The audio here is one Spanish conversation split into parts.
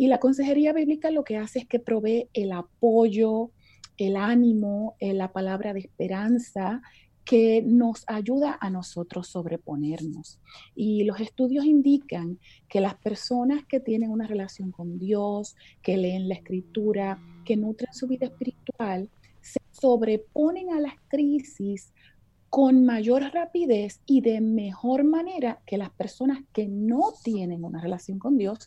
Y la consejería bíblica lo que hace es que provee el apoyo, el ánimo, eh, la palabra de esperanza que nos ayuda a nosotros sobreponernos. Y los estudios indican que las personas que tienen una relación con Dios, que leen la escritura, que nutren su vida espiritual, se sobreponen a las crisis con mayor rapidez y de mejor manera que las personas que no tienen una relación con Dios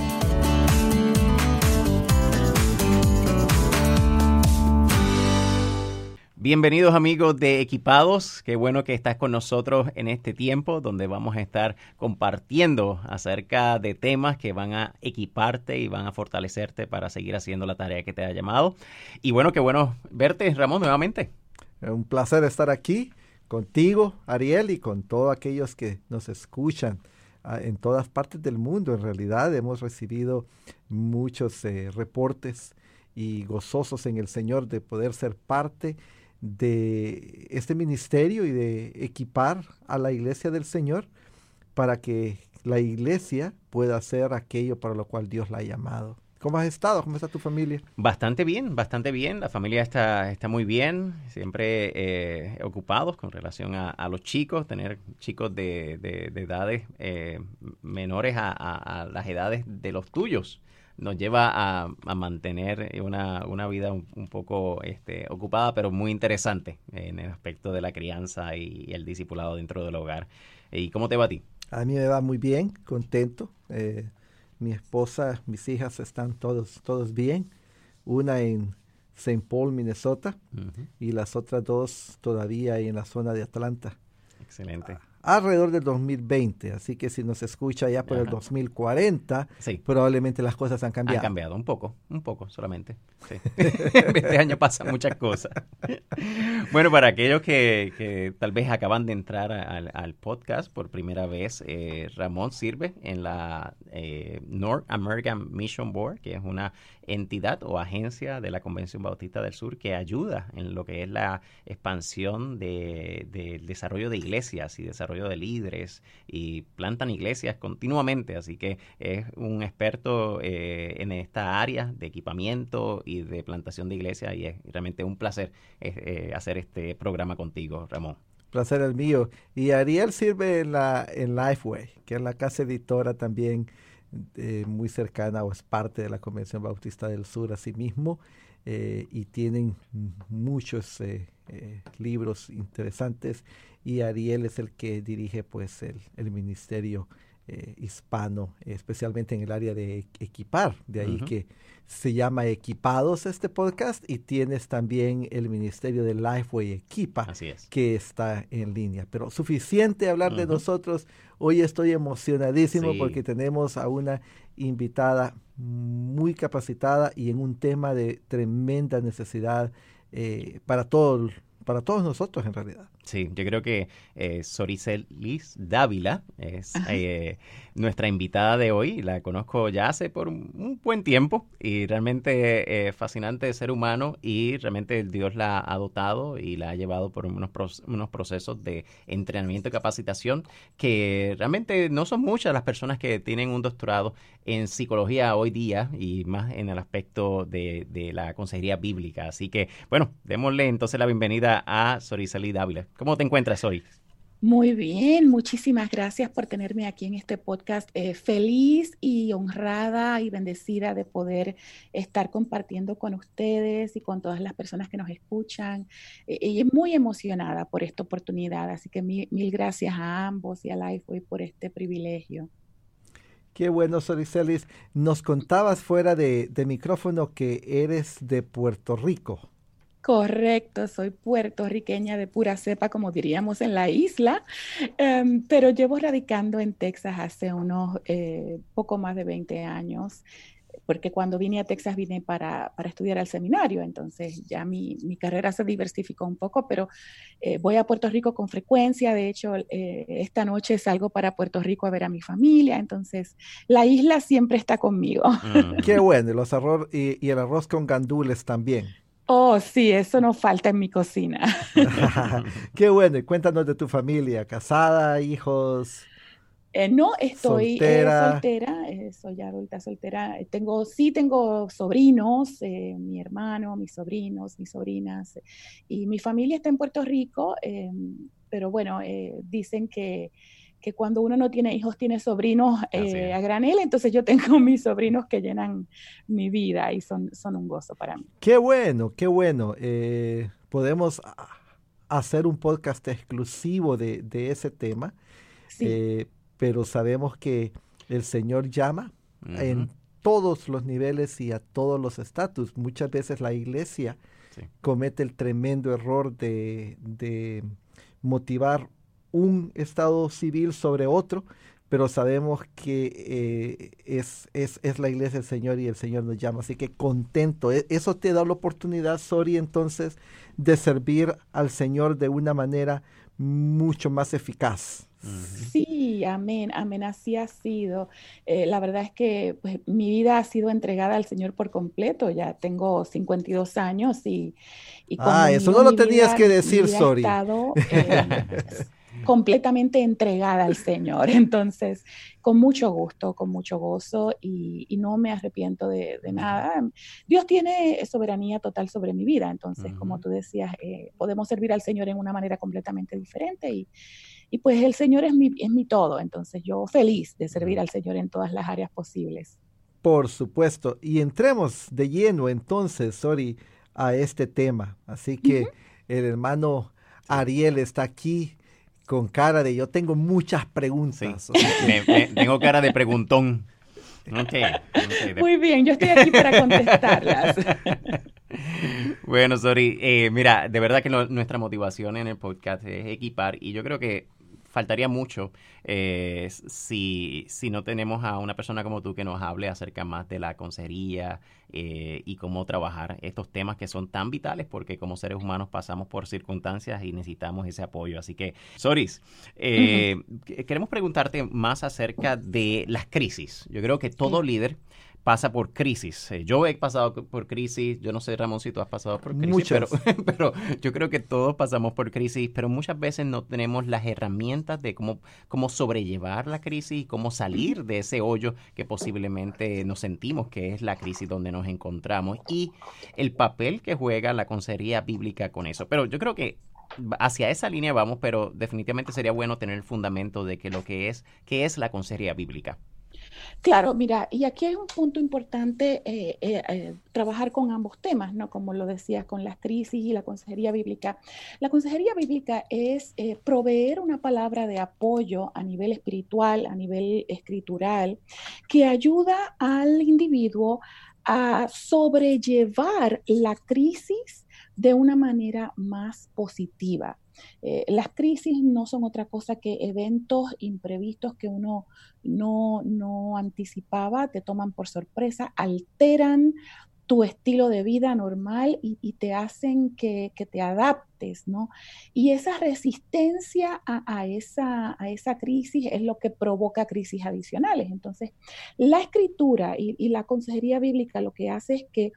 Bienvenidos amigos de Equipados, qué bueno que estás con nosotros en este tiempo donde vamos a estar compartiendo acerca de temas que van a equiparte y van a fortalecerte para seguir haciendo la tarea que te ha llamado. Y bueno, qué bueno verte Ramón nuevamente. Un placer estar aquí contigo, Ariel, y con todos aquellos que nos escuchan ah, en todas partes del mundo. En realidad hemos recibido muchos eh, reportes y gozosos en el Señor de poder ser parte de este ministerio y de equipar a la iglesia del Señor para que la iglesia pueda hacer aquello para lo cual Dios la ha llamado. ¿Cómo has estado? ¿Cómo está tu familia? Bastante bien, bastante bien. La familia está, está muy bien, siempre eh, ocupados con relación a, los chicos, tener chicos de, edades eh, menores a, las edades de los tuyos. Nos lleva a, mantener una, vida un, poco este, ocupada, pero muy interesante en el aspecto de la crianza y, el discipulado dentro del hogar. ¿Y cómo te va a ti? A mí me va muy bien, contento. Eh, mi esposa, mis hijas están todos, todos bien. Una en St. Paul, Minnesota, y las otras dos todavía en la zona de Atlanta. Excelente alrededor del 2020. Así que si nos escucha ya por el 2040, probablemente las cosas han cambiado. Han cambiado un poco, un poco solamente. este año pasan muchas cosas. bueno, para aquellos que, tal vez acaban de entrar al, podcast por primera vez, eh, Ramón sirve en la eh, North American Mission Board, que es una entidad o agencia de la Convención Bautista del Sur que ayuda en lo que es la expansión del de, desarrollo de iglesias y desarrollo de líderes y plantan iglesias continuamente, así que es un experto eh, en esta área de equipamiento y de plantación de iglesias y es realmente un placer eh, eh, hacer este programa contigo, Ramón. Placer el mío. Y Ariel sirve en, la, en Lifeway, que es la casa editora también muy cercana o es parte de la Convención Bautista del Sur asimismo. y tienen muchos libros interesantes y Ariel es el que dirige pues el, ministerio eh, hispano, especialmente en el área de equipar, de ahí que se llama Equipados este podcast y tienes también el ministerio de Lifeway Equipa que está en línea. Pero suficiente hablar de nosotros, hoy estoy emocionadísimo porque tenemos a una invitada muy capacitada y en un tema de tremenda necesidad eh, para todos para todos nosotros en realidad. Sí, yo creo que eh, Soricelis Dávila es eh, nuestra invitada de hoy. La conozco ya hace por un, buen tiempo y realmente eh, fascinante ser humano y realmente Dios la ha dotado y la ha llevado por unos, unos procesos de entrenamiento y capacitación que realmente no son muchas las personas que tienen un doctorado en psicología hoy día y más en el aspecto de, de la consejería bíblica. Así que, bueno, démosle entonces la bienvenida a Soricelis Dávila. ¿Cómo te encuentras hoy? Muy bien, muchísimas gracias por tenerme aquí en este podcast. Eh, feliz y honrada y bendecida de poder estar compartiendo con ustedes y con todas las personas que nos escuchan. Eh, y muy emocionada por esta oportunidad, así que mil, gracias a ambos y a Lifeway por este privilegio. Qué bueno, Soricelis. Nos contabas fuera de, de micrófono que eres de Puerto Rico. Correcto, soy puertorriqueña de pura cepa, como diríamos en la isla, em, pero llevo radicando en Texas hace unos eh, poco más de 20 años. porque cuando vine a Texas vine para, para estudiar al seminario, entonces ya mi, mi, carrera se diversificó un poco, pero eh, voy a Puerto Rico con frecuencia, de hecho eh, esta noche salgo para Puerto Rico a ver a mi familia, entonces la isla siempre está conmigo. Mm. Qué bueno, y, los arroz, y, y el arroz con gandules también. Oh, sí, eso no falta en mi cocina. Qué bueno, y cuéntanos de tu familia, casada, hijos. Eh, no, estoy eh, soltera, eh, soy adulta soltera. Tengo, sí tengo sobrinos, mi hermano, mis sobrinos, mis sobrinas, y mi familia está en Puerto Rico, pero bueno, dicen que, que, cuando uno no tiene hijos, tiene sobrinos a granel, entonces yo tengo mis sobrinos que llenan mi vida y son, son un gozo para mí. Qué bueno, qué bueno. podemos hacer un podcast exclusivo de, de ese tema. Sí pero sabemos que el Señor llama en todos los niveles y a todos los estatus. Muchas veces la iglesia comete el tremendo error de, motivar un estado civil sobre otro, pero sabemos que eh, es, es, es, la iglesia del Señor y el Señor nos llama. Así que contento. E, eso te da la oportunidad, Sori, entonces, de servir al Señor de una manera mucho más eficaz. Sí, amén, amén, así ha sido. Eh, la verdad es que pues, mi vida ha sido entregada al Señor por completo. Ya tengo 52 años y... y ah, eso no lo tenías que decir, sorry. Estado, eh, completamente entregada al Señor. Entonces, con mucho gusto, con mucho gozo y, no me arrepiento de, nada. Dios tiene soberanía total sobre mi vida. Entonces, como tú decías, eh, podemos servir al Señor en una manera completamente diferente y y pues el Señor es mi, es mi todo, entonces yo feliz de servir al Señor en todas las áreas posibles. Por supuesto. Y entremos de lleno entonces, Sori, a este tema. Así que el hermano Ariel está aquí con cara de yo tengo muchas preguntas. tengo cara de preguntón. Muy bien, yo estoy aquí para contestarlas. bueno, Sori, eh, mira, de verdad que nuestra motivación en el podcast es equipar y yo creo que faltaría mucho eh, si, si no tenemos a una persona como tú que nos hable acerca más de la consejería eh, y cómo trabajar estos temas que son tan vitales porque como seres humanos pasamos por circunstancias y necesitamos ese apoyo. Así que, Soris, eh, queremos preguntarte más acerca de las crisis. Yo creo que todo líder pasa por crisis. Eh, yo he pasado por crisis, yo no sé, Ramón, si tú has pasado por crisis, pero, pero, yo creo que todos pasamos por crisis, pero muchas veces no tenemos las herramientas de cómo, cómo sobrellevar la crisis y cómo salir de ese hoyo que posiblemente nos sentimos que es la crisis donde nos encontramos y el papel que juega la consejería bíblica con eso. Pero yo creo que hacia esa línea vamos, pero definitivamente sería bueno tener el fundamento de que lo que es, que es la consejería bíblica. Claro, mira, y aquí hay un punto importante, eh, eh, eh, trabajar con ambos temas, ¿no? Como lo decías, con las crisis y la consejería bíblica. La consejería bíblica es proveer una palabra de apoyo a nivel espiritual, a nivel escritural, que ayuda al individuo a sobrellevar la crisis de una manera más positiva. Eh, las crisis no son otra cosa que eventos imprevistos que uno no, no anticipaba, te toman por sorpresa, alteran tu estilo de vida normal y, te hacen que, te adaptes, ¿no? Y esa resistencia a, esa, a, esa, crisis es lo que provoca crisis adicionales. Entonces, la escritura y la consejería bíblica lo que hace es que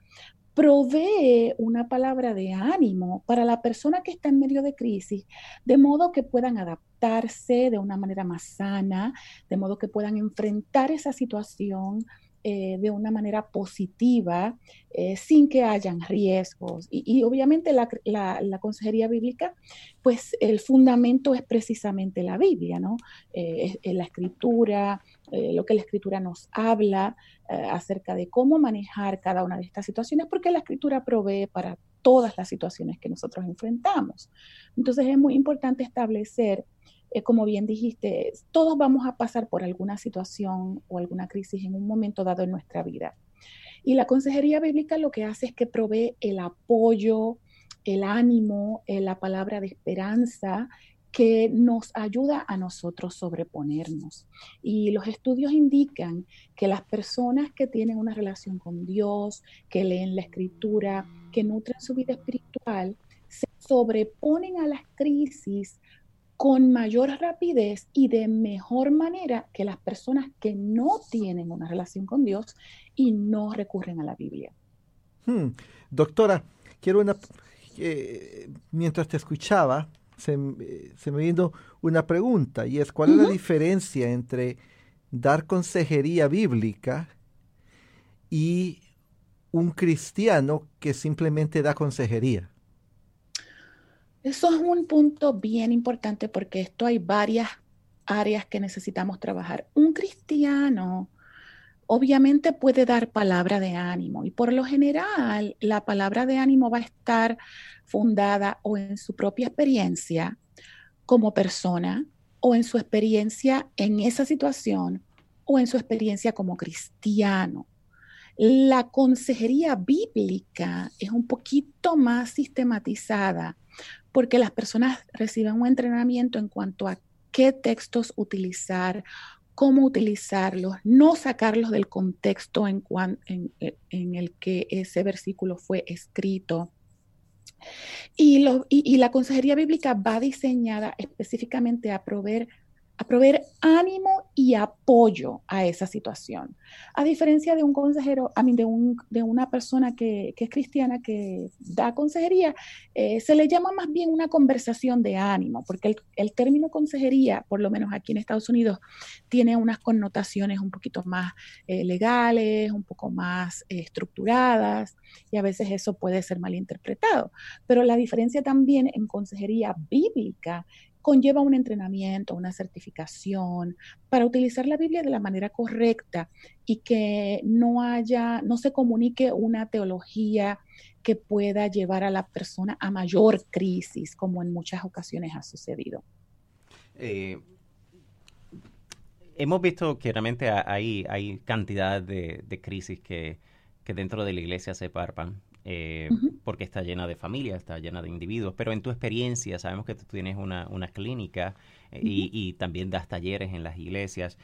provee una palabra de ánimo para la persona que está en medio de crisis, de modo que puedan adaptarse de una manera más sana, de modo que puedan enfrentar esa situación eh, de una manera positiva, eh, sin que hayan riesgos. Y, obviamente la, la, consejería bíblica, pues el fundamento es precisamente la Biblia, ¿no? Eh, la escritura, lo que la escritura nos habla acerca de cómo manejar cada una de estas situaciones, porque la escritura provee para todas las situaciones que nosotros enfrentamos. Entonces es muy importante establecer eh, como bien dijiste, todos vamos a pasar por alguna situación o alguna crisis en un momento dado en nuestra vida. Y la consejería bíblica lo que hace es que provee el apoyo, el ánimo, eh, la palabra de esperanza que nos ayuda a nosotros sobreponernos. Y los estudios indican que las personas que tienen una relación con Dios, que leen la escritura, que nutren su vida espiritual, se sobreponen a las crisis con mayor rapidez y de mejor manera que las personas que no tienen una relación con Dios y no recurren a la Biblia. Hmm. Doctora, quiero una... Eh, mientras te escuchaba, se, me vino una pregunta y es cuál es la diferencia entre dar consejería bíblica y un cristiano que simplemente da consejería. Eso es un punto bien importante porque esto hay varias áreas que necesitamos trabajar. Un cristiano obviamente puede dar palabra de ánimo y por lo general la palabra de ánimo va a estar fundada o en su propia experiencia como persona o en su experiencia en esa situación o en su experiencia como cristiano. La consejería bíblica es un poquito más sistematizada porque las personas reciben un entrenamiento en cuanto a qué textos utilizar, cómo utilizarlos, no sacarlos del contexto en, en, el que ese versículo fue escrito. Y, y, la consejería bíblica va diseñada específicamente a proveer a proveer ánimo y apoyo a esa situación. A diferencia de un consejero, a mí, de, un, de una persona que, es cristiana que da consejería, eh, se le llama más bien una conversación de ánimo, porque el, término consejería, por lo menos aquí en Estados Unidos, tiene unas connotaciones un poquito más eh, legales, un poco más eh, estructuradas, y a veces eso puede ser malinterpretado. Pero la diferencia también en consejería bíblica conlleva un entrenamiento, una certificación para utilizar la Biblia de la manera correcta y que no haya, no se comunique una teología que pueda llevar a la persona a mayor crisis, como en muchas ocasiones ha sucedido. Eh, hemos visto que realmente hay, hay cantidad de, crisis que, que, dentro de la iglesia se parpan. Eh, porque está llena de familias, está llena de individuos, pero en tu experiencia, sabemos que tú tienes una, clínica eh, y, también das talleres en las iglesias.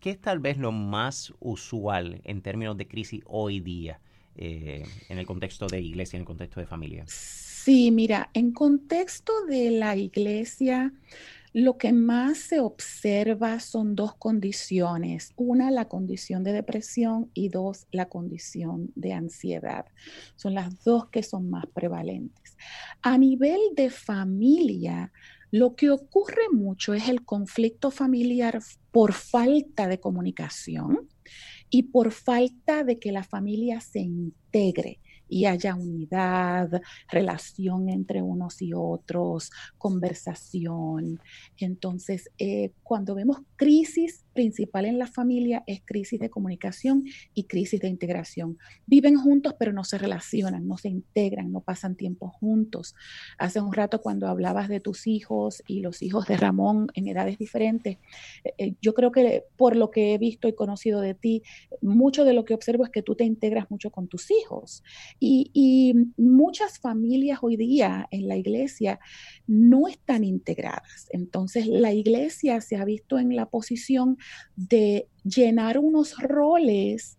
¿Qué es tal vez lo más usual en términos de crisis hoy día eh, en el contexto de iglesia, en el contexto de familia? Sí, mira, en contexto de la iglesia, lo que más se observa son dos condiciones. Una, la condición de depresión y dos, la condición de ansiedad. Son las dos que son más prevalentes. A nivel de familia, lo que ocurre mucho es el conflicto familiar por falta de comunicación y por falta de que la familia se integre y haya unidad, relación entre unos y otros, conversación. Entonces, eh, cuando vemos crisis principal en la familia es crisis de comunicación y crisis de integración. Viven juntos pero no se relacionan, no se integran, no pasan tiempo juntos. Hace un rato cuando hablabas de tus hijos y los hijos de Ramón en edades diferentes, eh, eh, yo creo que por lo que he visto y conocido de ti, mucho de lo que observo es que tú te integras mucho con tus hijos. Y, y muchas familias hoy día en la iglesia no están integradas. Entonces la iglesia se ha visto en la posición de llenar unos roles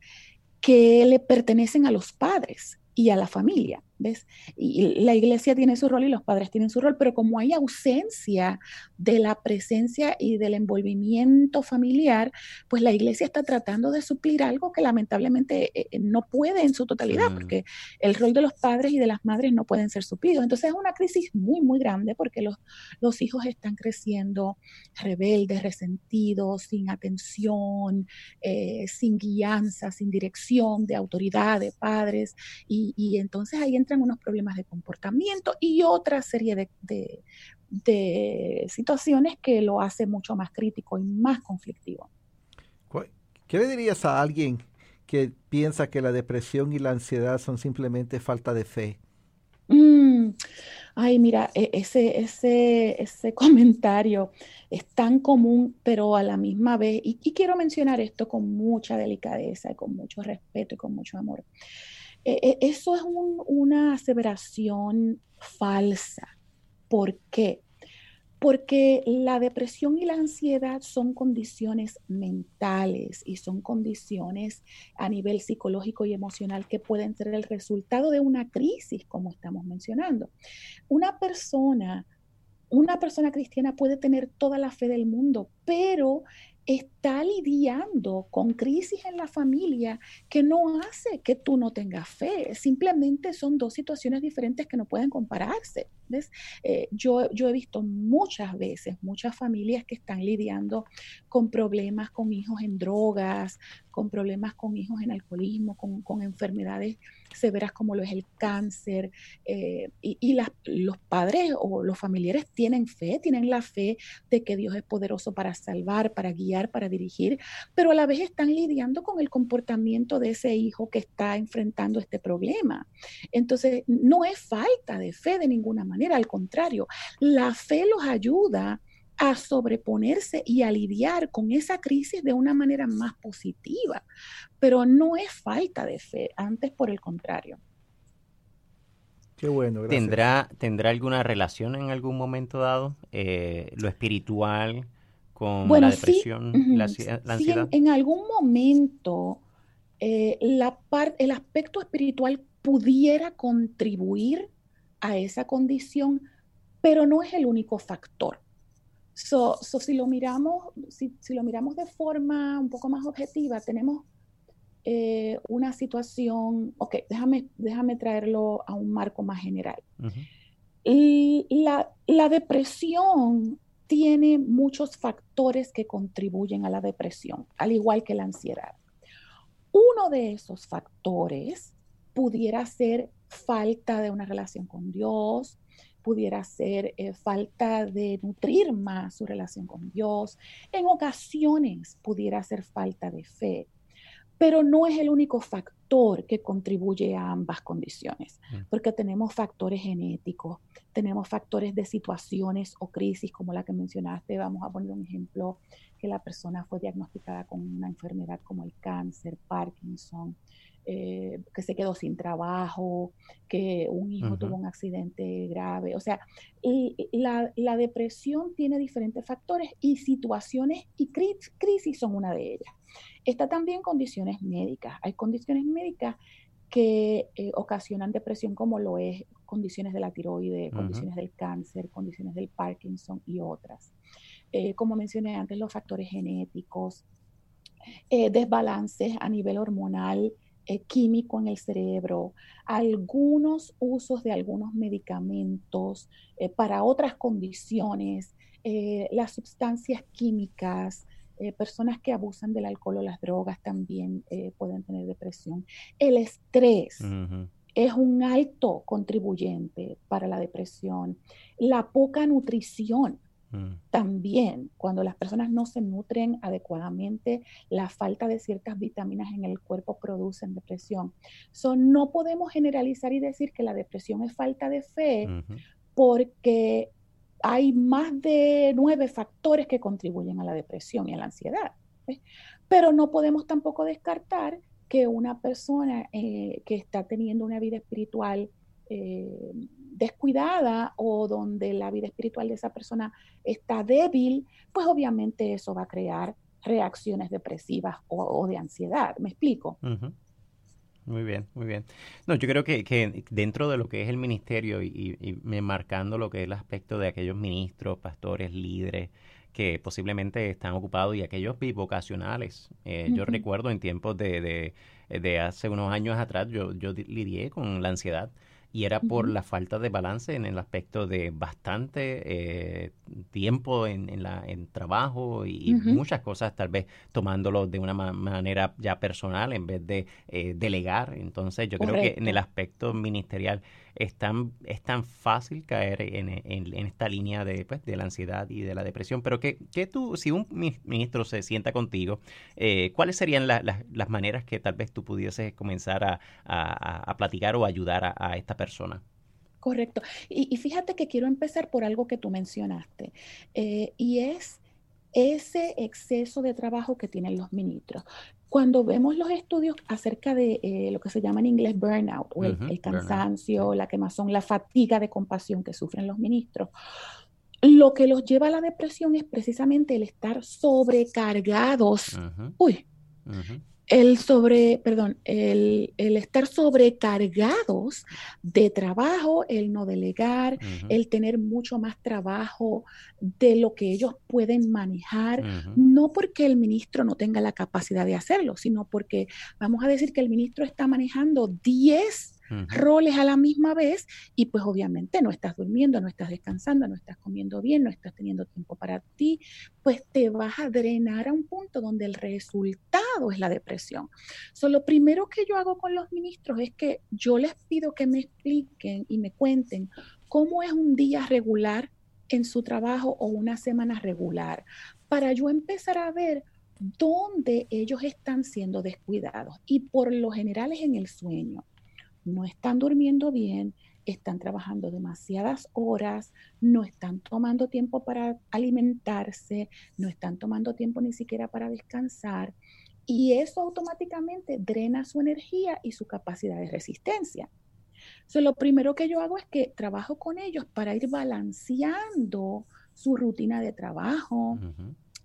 que le pertenecen a los padres y a la familia. ¿Ves? Y la iglesia tiene su rol y los padres tienen su rol, pero como hay ausencia de la presencia y del envolvimiento familiar, pues la iglesia está tratando de suplir algo que lamentablemente eh, eh, no puede en su totalidad, porque el rol de los padres y de las madres no pueden ser suplidos. Entonces es una crisis muy, muy grande porque los, los hijos están creciendo rebeldes, resentidos, sin atención, eh, sin guianza, sin dirección de autoridad, de padres, y, y entonces ahí entran unos problemas de comportamiento y otra serie de, situaciones que lo hace mucho más crítico y más conflictivo. ¿Qué le dirías a alguien que piensa que la depresión y la ansiedad son simplemente falta de fe? Mm, ay, mira, e, ese, ese, ese comentario es tan común, pero a la misma vez, y, y quiero mencionar esto con mucha delicadeza y con mucho respeto y con mucho amor. E, e, eso es una aseveración falsa. ¿Por qué? porque la depresión y la ansiedad son condiciones mentales y son condiciones a nivel psicológico y emocional que pueden ser el resultado de una crisis, como estamos mencionando. Una persona, una persona cristiana puede tener toda la fe del mundo, pero está lidiando con crisis en la familia que no hace que tú no tengas fe. Simplemente son dos situaciones diferentes que no pueden compararse. ¿ves? Eh, yo, yo he visto muchas veces, muchas familias que están lidiando con problemas con hijos en drogas, con problemas con hijos en alcoholismo, con, enfermedades severas como lo es el cáncer. Eh, y, los padres o los familiares tienen fe, tienen la fe de que Dios es poderoso para salvar, para guiar, para dirigir, pero a la vez están lidiando con el comportamiento de ese hijo que está enfrentando este problema. Entonces, no es falta de fe de ninguna manera, al contrario, la fe los ayuda a sobreponerse y a lidiar con esa crisis de una manera más positiva. Pero no es falta de fe, antes por el contrario. Qué bueno, gracias. ¿Tendrá, ¿Tendrá alguna relación en algún momento dado eh, lo espiritual con la depresión, la, ansiedad? en, algún momento eh, la el aspecto espiritual pudiera contribuir a esa condición, pero no es el único factor. So, si, lo miramos, si, lo miramos de forma un poco más objetiva, tenemos eh, una situación, ok, déjame, déjame traerlo a un marco más general. y la, la depresión tiene muchos factores que contribuyen a la depresión, al igual que la ansiedad. Uno de esos factores pudiera ser falta de una relación con Dios, pudiera ser eh, falta de nutrir más su relación con Dios. En ocasiones pudiera ser falta de fe, pero no es el único factor que contribuye a ambas condiciones, mm. porque tenemos factores genéticos, tenemos factores de situaciones o crisis como la que mencionaste. Vamos a poner un ejemplo, que la persona fue diagnosticada con una enfermedad como el cáncer, Parkinson, eh, que se quedó sin trabajo, que un hijo tuvo un accidente grave. O sea, la, la, depresión tiene diferentes factores y situaciones y crisis son una de ellas. Está también condiciones médicas. Hay condiciones médicas que eh, ocasionan depresión como lo es condiciones de la tiroide, condiciones del cáncer, condiciones del Parkinson y otras. Eh, como mencioné antes, los factores genéticos, desbalances a nivel hormonal, eh, químico en el cerebro, algunos usos de algunos medicamentos eh, para otras condiciones, eh, las sustancias químicas, personas que abusan del alcohol o las drogas también pueden tener depresión. El estrés. Es un alto contribuyente para la depresión. La poca nutrición, Mm. También, cuando las personas no se nutren adecuadamente, la falta de ciertas vitaminas en el cuerpo producen depresión. So, no podemos generalizar y decir que la depresión es falta de fe, porque hay más de nueve factores que contribuyen a la depresión y a la ansiedad. Pero no podemos tampoco descartar que una persona eh, que está teniendo una vida espiritual eh, descuidada o donde la vida espiritual de esa persona está débil, pues obviamente eso va a crear reacciones depresivas o, de ansiedad. ¿Me explico? Muy bien, muy bien. No, yo creo que, dentro de lo que es el ministerio y, y, marcando lo que es el aspecto de aquellos ministros, pastores, líderes que posiblemente están ocupados y aquellos bivocacionales. Eh, yo recuerdo en tiempos de, de, hace unos años atrás, yo, yo lidié con la ansiedad y era por la falta de balance en el aspecto de bastante eh, tiempo en, en, la, en trabajo y, muchas cosas, tal vez tomándolo de una manera ya personal en vez de eh, delegar. Entonces yo creo que en el aspecto ministerial es tan, es tan fácil caer en, en, esta línea de, pues, de la ansiedad y de la depresión. Pero que, tú, si un ministro se sienta contigo, eh, ¿cuáles serían las maneras que tal vez tú pudieses comenzar a, a, platicar o ayudar a, a esta persona? Correcto. Y, fíjate que quiero empezar por algo que tú mencionaste, eh, y es ese exceso de trabajo que tienen los ministros. Cuando vemos los estudios acerca de eh, lo que se llama en inglés burnout o el, cansancio, la quemazón, la fatiga de compasión que sufren los ministros, lo que los lleva a la depresión es precisamente el estar sobrecargados. Uy, el sobre, perdón, el, estar sobrecargados de trabajo, el no delegar, el tener mucho más trabajo de lo que ellos pueden manejar, no porque el ministro no tenga la capacidad de hacerlo, sino porque vamos a decir que el ministro está manejando 10 roles a la misma vez y pues obviamente no estás durmiendo, no estás descansando, no estás comiendo bien, no estás teniendo tiempo para ti, pues te vas a drenar a un punto donde el resultado es la depresión. Lo primero que yo hago con los ministros es que yo les pido que me expliquen y me cuenten cómo es un día regular en su trabajo o una semana regular, para yo empezar a ver dónde ellos están siendo descuidados. Y por lo general es en el sueño no están durmiendo bien, están trabajando demasiadas horas, no están tomando tiempo para alimentarse, no están tomando tiempo ni siquiera para descansar. Y eso automáticamente drena su energía y su capacidad de resistencia. lo primero que yo hago es que trabajo con ellos para ir balanceando su rutina de trabajo,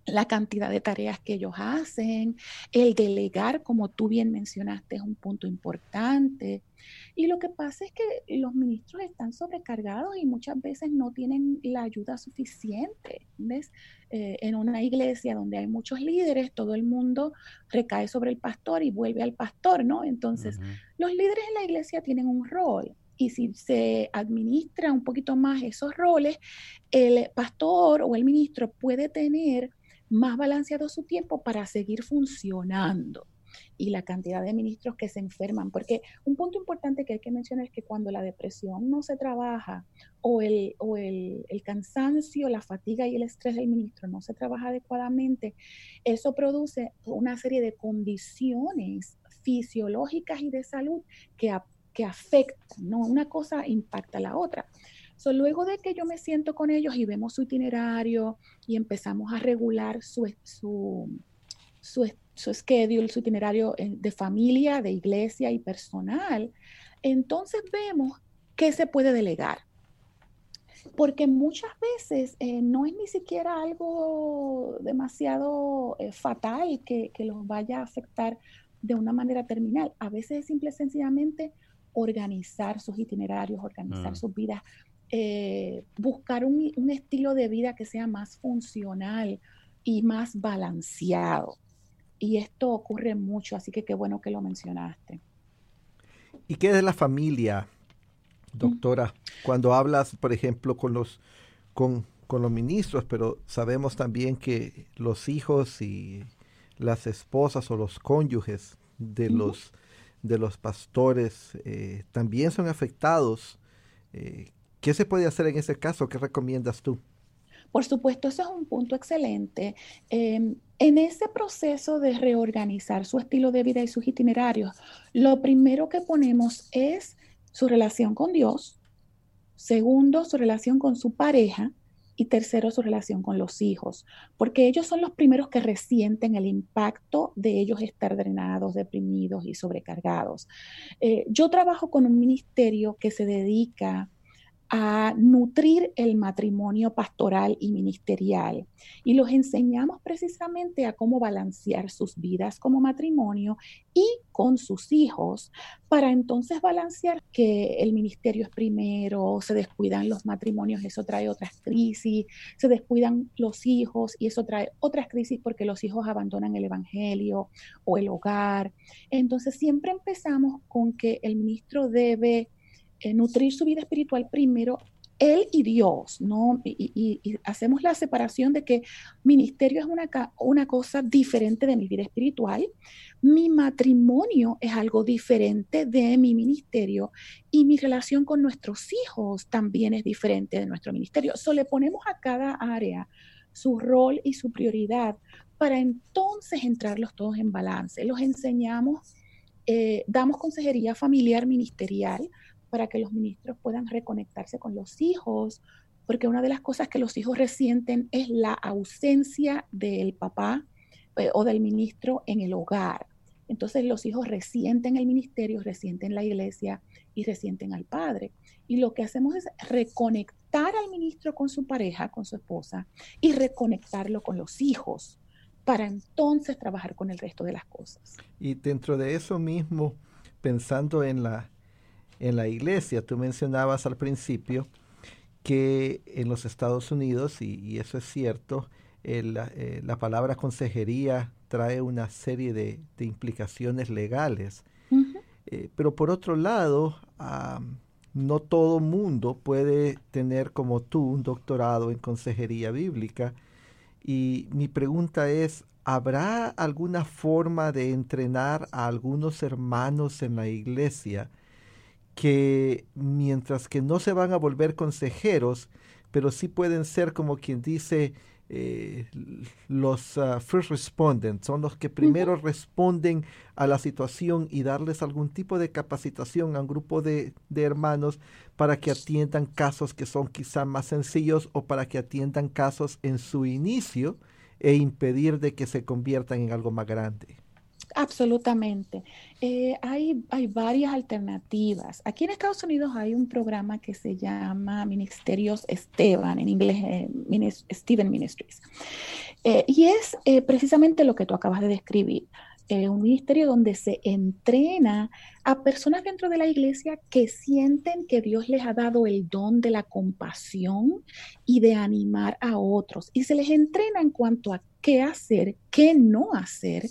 la cantidad de tareas que ellos hacen, el delegar, como tú bien mencionaste, es un punto importante. Y lo que pasa es que los ministros están sobrecargados y muchas veces no tienen la ayuda suficiente. ¿Ves? Eh, en una iglesia donde hay muchos líderes, todo el mundo recae sobre el pastor y vuelve al pastor, ¿no? Entonces, los líderes en la iglesia tienen un rol y si se administra un poquito más esos roles, el pastor o el ministro puede tener más balanceado su tiempo para seguir funcionando y la cantidad de ministros que se enferman, porque un punto importante que hay que mencionar es que cuando la depresión no se trabaja o el, o el, el cansancio, la fatiga y el estrés del ministro no se trabaja adecuadamente, eso produce una serie de condiciones fisiológicas y de salud que, que afectan, ¿no? Una cosa impacta a la otra luego de que yo me siento con ellos y vemos su itinerario y empezamos a regular su, su, su, su schedule, su itinerario de familia, de iglesia y personal, entonces vemos qué se puede delegar. Porque muchas veces eh, no es ni siquiera algo demasiado eh, fatal que, que, los vaya a afectar de una manera terminal. A veces es simple y sencillamente organizar sus itinerarios, organizar mm. sus vidas eh, buscar un, estilo de vida que sea más funcional y más balanceado. Y esto ocurre mucho, así que qué bueno que lo mencionaste. ¿Y qué de la familia, doctora? Cuando hablas, por ejemplo, con los, con, los ministros, pero sabemos también que los hijos y las esposas o los cónyuges de, los, de los pastores eh, también son afectados. Eh, ¿Qué se puede hacer en ese caso? ¿Qué recomiendas tú? Por supuesto, eso es un punto excelente. Em, en ese proceso de reorganizar su estilo de vida y sus itinerarios, lo primero que ponemos es su relación con Dios, segundo, su relación con su pareja y tercero, su relación con los hijos, porque ellos son los primeros que resienten el impacto de ellos estar drenados, deprimidos y sobrecargados. Eh, yo trabajo con un ministerio que se dedica a nutrir el matrimonio pastoral y ministerial. Y los enseñamos precisamente a cómo balancear sus vidas como matrimonio y con sus hijos, para entonces balancear que el ministerio es primero, se descuidan los matrimonios, eso trae otras crisis, se descuidan los hijos y eso trae otras crisis porque los hijos abandonan el evangelio o el hogar. Entonces siempre empezamos con que el ministro debe nutrir su vida espiritual primero él y Dios, ¿no? Y, hacemos la separación de que ministerio es una, una cosa diferente de mi vida espiritual, mi matrimonio es algo diferente de mi ministerio y mi relación con nuestros hijos también es diferente de nuestro ministerio. So le ponemos a cada área su rol y su prioridad para entonces entrarlos todos en balance. Los enseñamos, eh, damos consejería familiar ministerial para que los ministros puedan reconectarse con los hijos, porque una de las cosas que los hijos resienten es la ausencia del papá eh, o del ministro en el hogar. Entonces los hijos resienten el ministerio, resienten la iglesia y resienten al padre. Y lo que hacemos es reconectar al ministro con su pareja, con su esposa, y reconectarlo con los hijos para entonces trabajar con el resto de las cosas. Y dentro de eso mismo, pensando en la, en la iglesia, tú mencionabas al principio que en los Estados Unidos, y, eso es cierto, eh, la palabra consejería trae una serie de, implicaciones legales. Eh, pero por otro lado, no todo mundo puede tener como tú un doctorado en consejería bíblica. Y mi pregunta es, ¿habrá alguna forma de entrenar a algunos hermanos en la iglesia que mientras que no se van a volver consejeros, pero sí pueden ser como quien dice eh, los uh, first respondents, son los que primero responden a la situación y darles algún tipo de capacitación a un grupo de, de, hermanos para que atiendan casos que son quizá más sencillos o para que atiendan casos en su inicio e impedir de que se conviertan en algo más grande. Absolutamente. Eh, hay, hay varias alternativas. Aquí en Estados Unidos hay un programa que se llama Ministerios Esteban, en inglés eh, Steven Ministries. Eh, y es precisamente lo que tú acabas de describir. un ministerio donde se entrena a personas dentro de la iglesia que sienten que Dios les ha dado el don de la compasión y de animar a otros. Y se les entrena en cuanto a qué hacer, qué no hacer,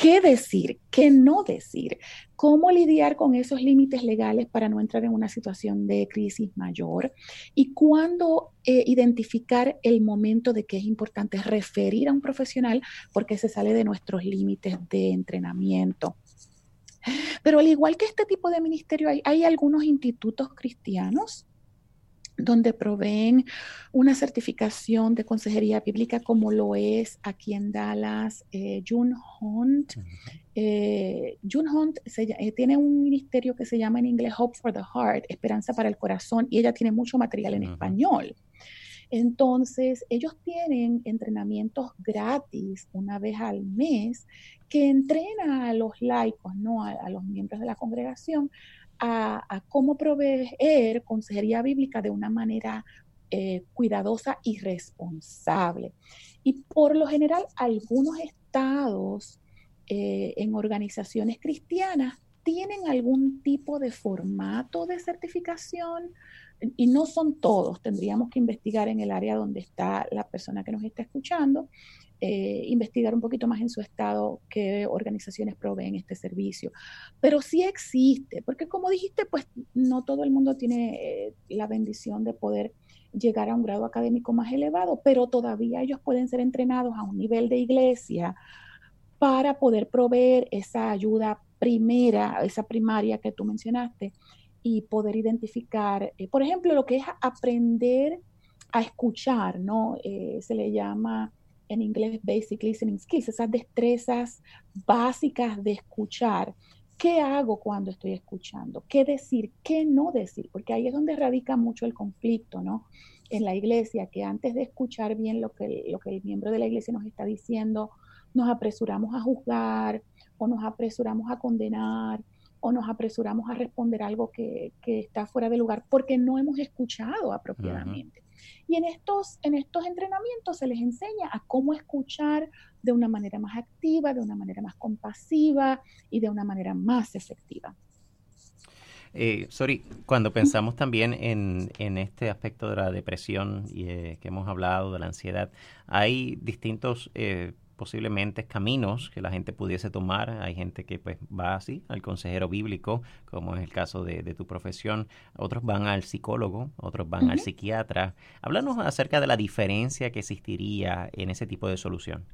qué decir, qué no decir, cómo lidiar con esos límites legales para no entrar en una situación de crisis mayor y cuándo eh, identificar el momento de que es importante referir a un profesional porque se sale de nuestros límites de entrenamiento. Pero al igual que este tipo de ministerio, hay, hay algunos institutos cristianos donde proveen una certificación de consejería bíblica como lo es aquí en Dallas eh, June Hunt. Eh, June Hunt eh, tiene un ministerio que se llama en inglés Hope for the Heart, Esperanza para el Corazón, y ella tiene mucho material en español. Entonces, ellos tienen entrenamientos gratis una vez al mes que entrena a los laicos, ¿no? a los miembros de la congregación a, cómo proveer consejería bíblica de una manera eh, cuidadosa y responsable. Y por lo general, algunos estados eh, en organizaciones cristianas tienen algún tipo de formato de certificación y no son todos, tendríamos que investigar en el área donde está la persona que nos está escuchando, eh, investigar un poquito más en su estado qué organizaciones proveen este servicio. Pero sí existe, porque como dijiste, pues no todo el mundo tiene eh, la bendición de poder llegar a un grado académico más elevado, pero todavía ellos pueden ser entrenados a un nivel de iglesia para poder proveer esa ayuda primera, esa primaria que tú mencionaste, y poder identificar, eh, por ejemplo, lo que es aprender a escuchar, ¿no? se le llama en inglés Basic Listening Skills, esas destrezas básicas de escuchar. ¿Qué hago cuando estoy escuchando? ¿Qué decir? ¿Qué no decir? Porque ahí es donde radica mucho el conflicto, ¿no? En la iglesia, que antes de escuchar bien lo que, lo que el miembro de la iglesia nos está diciendo, nos apresuramos a juzgar o nos apresuramos a condenar o nos apresuramos a responder algo que, está fuera de lugar porque no hemos escuchado apropiadamente. Y en estos, en estos entrenamientos se les enseña a cómo escuchar de una manera más activa, de una manera más compasiva y de una manera más efectiva. Eh, sorry, cuando pensamos también en, en, este aspecto de la depresión y eh, que hemos hablado, de la ansiedad, hay distintos eh, posiblemente caminos que la gente pudiese tomar. Hay gente que pues va así al consejero bíblico, como es el caso de, tu profesión. Otros van al psicólogo, otros van al psiquiatra. Háblanos acerca de la diferencia que existiría en ese tipo de solución.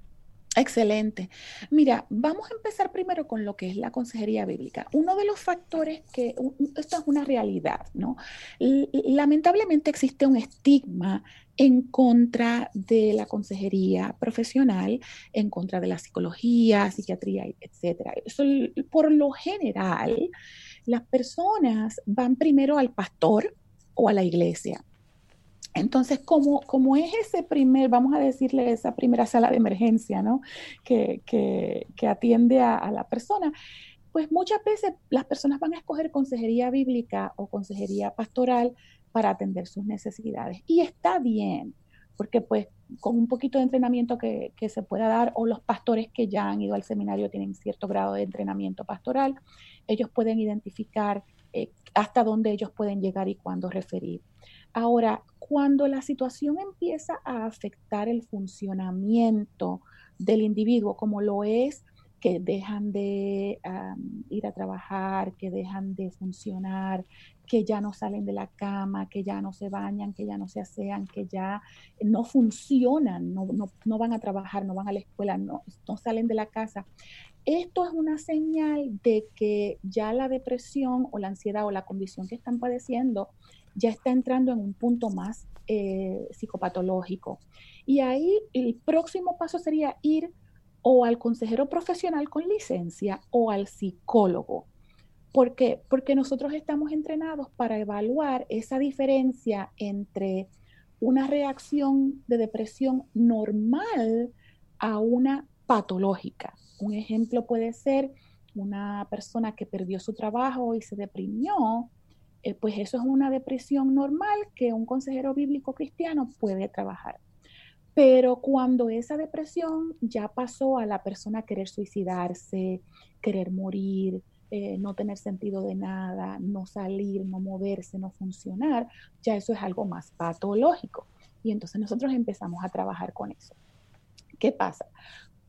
Excelente. Mira, vamos a empezar primero con lo que es la consejería bíblica. Uno de los factores que, esto es una realidad, ¿no? Lamentablemente existe un estigma en contra de la consejería profesional, en contra de la psicología, psiquiatría, etcétera. Por lo general, las personas van primero al pastor o a la iglesia entonces, como, como es ese primer, vamos a decirle, esa primera sala de emergencia, ¿no? Que, atiende a, la persona, pues muchas veces las personas van a escoger consejería bíblica o consejería pastoral para atender sus necesidades. Y está bien, porque pues con un poquito de entrenamiento que, se pueda dar, o los pastores que ya han ido al seminario tienen cierto grado de entrenamiento pastoral, ellos pueden identificar eh, hasta dónde ellos pueden llegar y cuándo referir. Ahora, cuando la situación empieza a afectar el funcionamiento del individuo, como lo es que dejan de ir a trabajar, que dejan de funcionar, que ya no salen de la cama, que ya no se bañan, que ya no se asean, que ya no funcionan, no, van a trabajar, no van a la escuela, no, no salen de la casa. Esto es una señal de que ya la depresión o la ansiedad o la condición que están padeciendo ya está entrando en un punto más eh, psicopatológico. Y ahí el próximo paso sería ir o al consejero profesional con licencia o al psicólogo. ¿Por qué? Porque nosotros estamos entrenados para evaluar esa diferencia entre una reacción de depresión normal a una patológica. Un ejemplo puede ser una persona que perdió su trabajo y se deprimió, eh, pues eso es una depresión normal que un consejero bíblico cristiano puede trabajar. Pero cuando esa depresión ya pasó a la persona querer suicidarse, querer morir, eh, no tener sentido de nada, no salir, no moverse, no funcionar, ya eso es algo más patológico. Y entonces nosotros empezamos a trabajar con eso. ¿Qué pasa?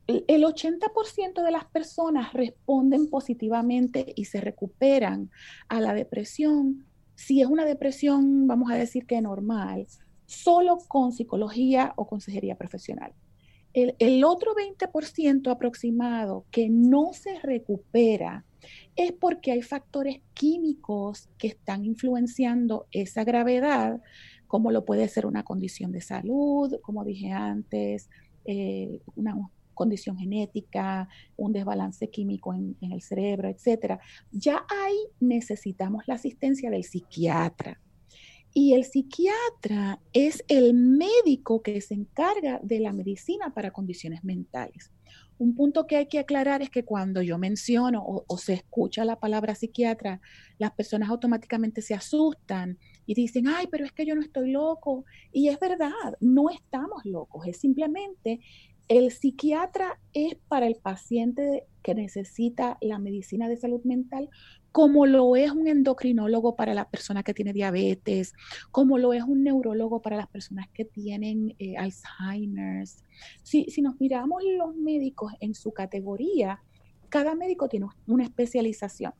El 80% de las personas responden positivamente y se recuperan a la depresión. Si es una depresión, vamos a decir que normal, solo con psicología o consejería profesional. El, otro 20% aproximado que no se recupera es porque hay factores químicos que están influenciando esa gravedad, como lo puede ser una condición de salud, como dije antes, eh, una condición genética, un desbalance químico en, el cerebro, etc. Ya ahí necesitamos la asistencia del psiquiatra y el psiquiatra es el médico que se encarga de la medicina para condiciones mentales. Un punto que hay que aclarar es que cuando yo menciono o, se escucha la palabra psiquiatra, las personas automáticamente se asustan y dicen, ay, pero es que yo no estoy loco. Y es verdad, no estamos locos, es simplemente el psiquiatra es para el paciente que necesita la medicina de salud mental como lo es un endocrinólogo para la persona que tiene diabetes, como lo es un neurólogo para las personas que tienen eh, Alzheimer's. Si, si nos miramos los médicos en su categoría, cada médico tiene una especialización.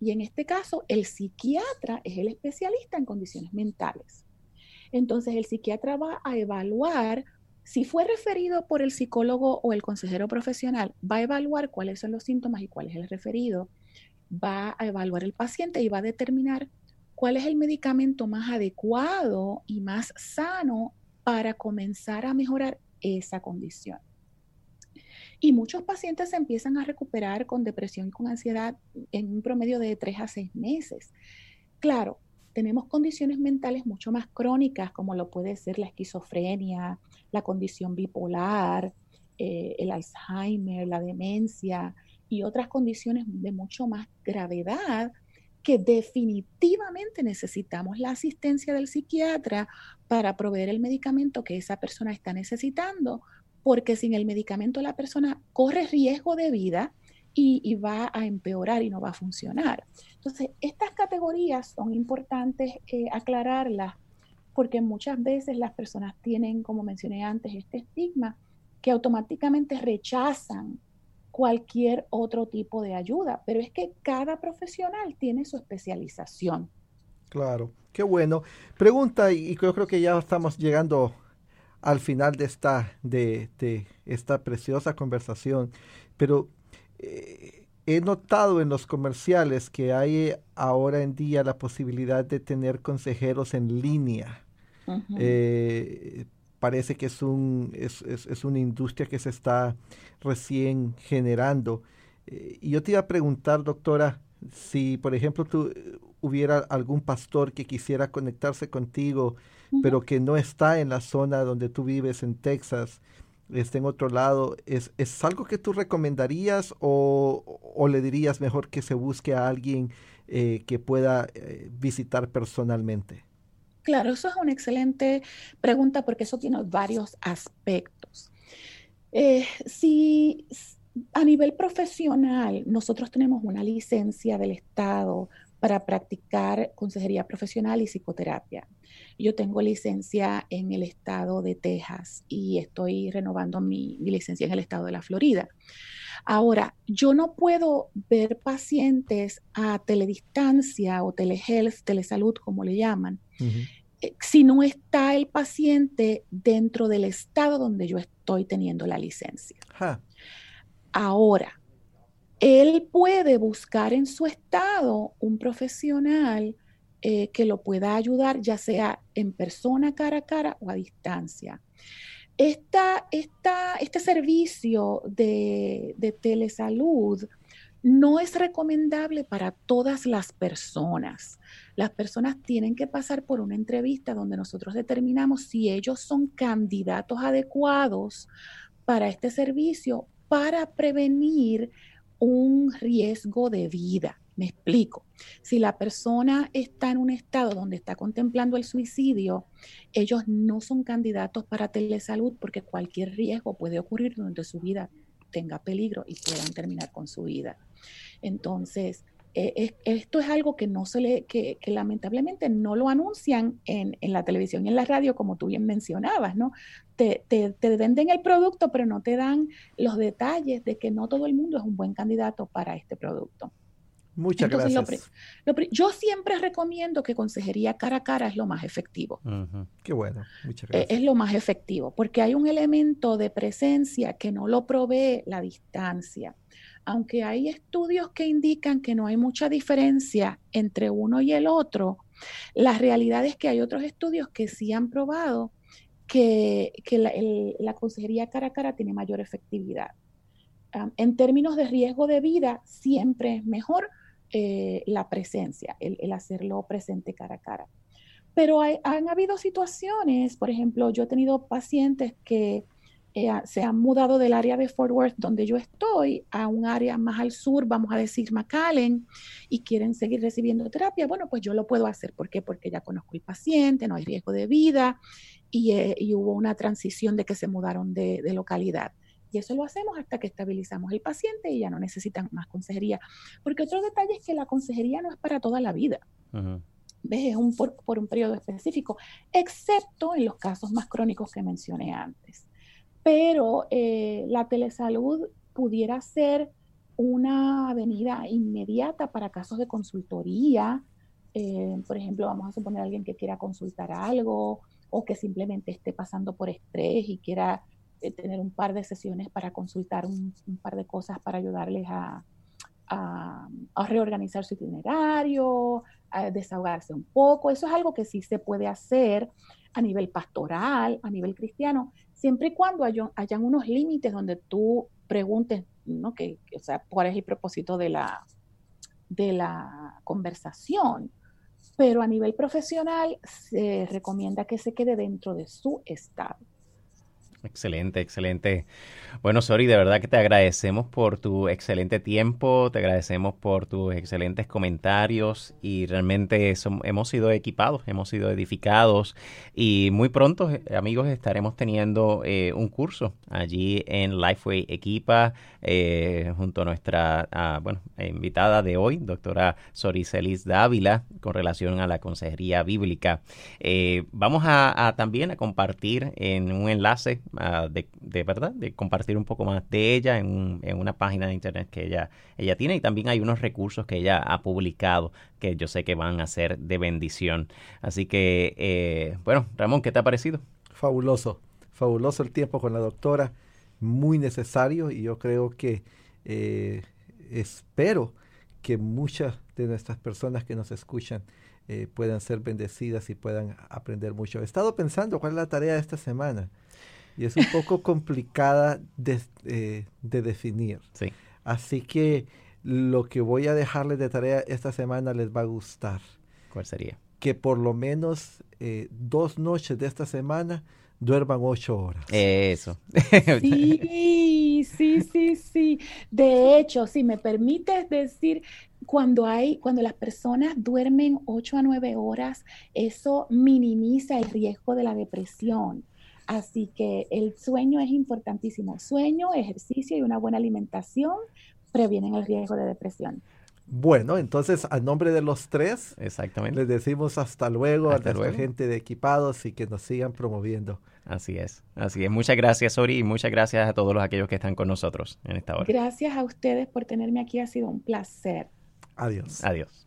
Y en este caso, el psiquiatra es el especialista en condiciones mentales. Entonces, el psiquiatra va a evaluar si fue referido por el psicólogo o el consejero profesional, va a evaluar cuáles son los síntomas y cuál es el referido va a evaluar el paciente y va a determinar cuál es el medicamento más adecuado y más sano para comenzar a mejorar esa condición. Y muchos pacientes se empiezan a recuperar con depresión y con ansiedad en un promedio de tres a seis meses. Claro, tenemos condiciones mentales mucho más crónicas, como lo puede ser la esquizofrenia, la condición bipolar, eh, el Alzheimer, la demencia, y otras condiciones de mucho más gravedad que definitivamente necesitamos la asistencia del psiquiatra para proveer el medicamento que esa persona está necesitando, porque sin el medicamento la persona corre riesgo de vida y, va a empeorar y no va a funcionar. Entonces, estas categorías son importantes eh, aclararlas porque muchas veces las personas tienen, como mencioné antes, este estigma que automáticamente rechazan cualquier otro tipo de ayuda, pero es que cada profesional tiene su especialización. Claro, qué bueno. Pregunta, y yo creo que ya estamos llegando al final de esta, de, esta preciosa conversación, pero eh, he notado en los comerciales que hay ahora en día la posibilidad de tener consejeros en línea parece que es, un, es, es, una industria que se está recién generando. Eh, y yo te iba a preguntar, doctora, si por ejemplo tú, eh, hubiera algún pastor que quisiera conectarse contigo, pero que no está en la zona donde tú vives, en Texas, esté en otro lado, ¿es, es algo que tú recomendarías o, o, le dirías mejor que se busque a alguien eh, que pueda eh, visitar personalmente? Claro, eso es una excelente pregunta porque eso tiene varios aspectos. Eh, si a nivel profesional nosotros tenemos una licencia del Estado para practicar consejería profesional y psicoterapia. Yo tengo licencia en el estado de Texas y estoy renovando mi, licencia en el estado de la Florida. Ahora, yo no puedo ver pacientes a teledistancia o telehealth, telesalud, como le llaman, eh, si no está el paciente dentro del estado donde yo estoy teniendo la licencia. Ahora, él puede buscar en su estado un profesional eh, que lo pueda ayudar, ya sea en persona, cara a cara o a distancia. Esta, este servicio de, de telesalud no es recomendable para todas las personas. Las personas tienen que pasar por una entrevista donde nosotros determinamos si ellos son candidatos adecuados para este servicio para prevenir un riesgo de vida. Me explico. Si la persona está en un estado donde está contemplando el suicidio, ellos no son candidatos para telesalud porque cualquier riesgo puede ocurrir donde su vida tenga peligro y puedan terminar con su vida. Entonces, eh, esto es algo que no se le, que, lamentablemente no lo anuncian en, la televisión y en la radio, como tú bien mencionabas, ¿no? Te, venden el producto, pero no te dan los detalles de que no todo el mundo es un buen candidato para este producto. Muchas gracias. yo siempre recomiendo que consejería cara a cara es lo más efectivo. Qué bueno, muchas gracias. es lo más efectivo, porque hay un elemento de presencia que no lo provee la distancia aunque hay estudios que indican que no hay mucha diferencia entre uno y el otro, la realidad es que hay otros estudios que sí han probado que, la, consejería cara a cara tiene mayor efectividad. en términos de riesgo de vida, siempre es mejor eh, la presencia, el, hacerlo presente cara a cara. Pero han habido situaciones, por ejemplo, yo he tenido pacientes que eh, se han mudado del área de Fort Worth, donde yo estoy, a un área más al sur, vamos a decir McAllen, y quieren seguir recibiendo terapia, bueno, pues yo lo puedo hacer. ¿Por qué? Porque ya conozco el paciente, no hay riesgo de vida y, eh, hubo una transición de que se mudaron de, localidad. Y eso lo hacemos hasta que estabilizamos el paciente y ya no necesitan más consejería. Porque otro detalle es que la consejería no es para toda la vida. ¿Ves? Es un, por, por, un periodo específico, excepto en los casos más crónicos que mencioné antes pero eh, la telesalud pudiera ser una avenida inmediata para casos de consultoría. Eh, por ejemplo, vamos a suponer a alguien que quiera consultar algo o que simplemente esté pasando por estrés y quiera eh, tener un par de sesiones para consultar un, par de cosas para ayudarles a, a, reorganizar su itinerario, a desahogarse un poco. Eso es algo que sí se puede hacer a nivel pastoral, a nivel cristiano, siempre y cuando hayan unos límites donde tú preguntes, ¿no? Que, o sea, cuál es el propósito de la, de la conversación. Pero a nivel profesional se recomienda que se quede dentro de su estado. Excelente, excelente. Bueno, Sori, de verdad que te agradecemos por tu excelente tiempo, te agradecemos por tus excelentes comentarios y realmente hemos sido equipados, hemos sido edificados y muy pronto, eh, amigos, estaremos teniendo eh, un curso allí en Lifeway Equipa eh, junto a nuestra bueno, invitada de hoy, doctora Sori Celis Dávila, con relación a la consejería bíblica. vamos a también a compartir en un enlace de, verdad, de compartir un poco más de ella en, una página de internet que ella, ella tiene y también hay unos recursos que ella ha publicado que yo sé que van a ser de bendición. Así que, eh, bueno, Ramón, ¿qué te ha parecido? Fabuloso, fabuloso el tiempo con la doctora, muy necesario y yo creo que eh, espero que muchas de nuestras personas que nos escuchan eh, puedan ser bendecidas y puedan aprender mucho. He estado pensando cuál es la tarea de esta semana y es un poco complicada de, eh, de definir. Sí. Así que lo que voy a dejarles de tarea esta semana les va a gustar. ¿Cuál sería? que por lo menos eh, dos noches de esta semana duerman ocho horas. Eso. Sí, sí, sí, sí. De hecho, si me permites decir, cuando hay, cuando las personas duermen ocho a nueve horas, eso minimiza el riesgo de la depresión. Así que el sueño es importantísimo. Sueño, ejercicio y una buena alimentación previenen el riesgo de depresión. Bueno, entonces a nombre de los tres, Exactamente. les decimos hasta luego Hasta a nuestra luego. gente de equipados y que nos sigan promoviendo. Así es, así es. Muchas gracias, Sori, y muchas gracias a todos los aquellos que están con nosotros en esta hora. Gracias a ustedes por tenerme aquí, ha sido un placer. Adiós. Adiós.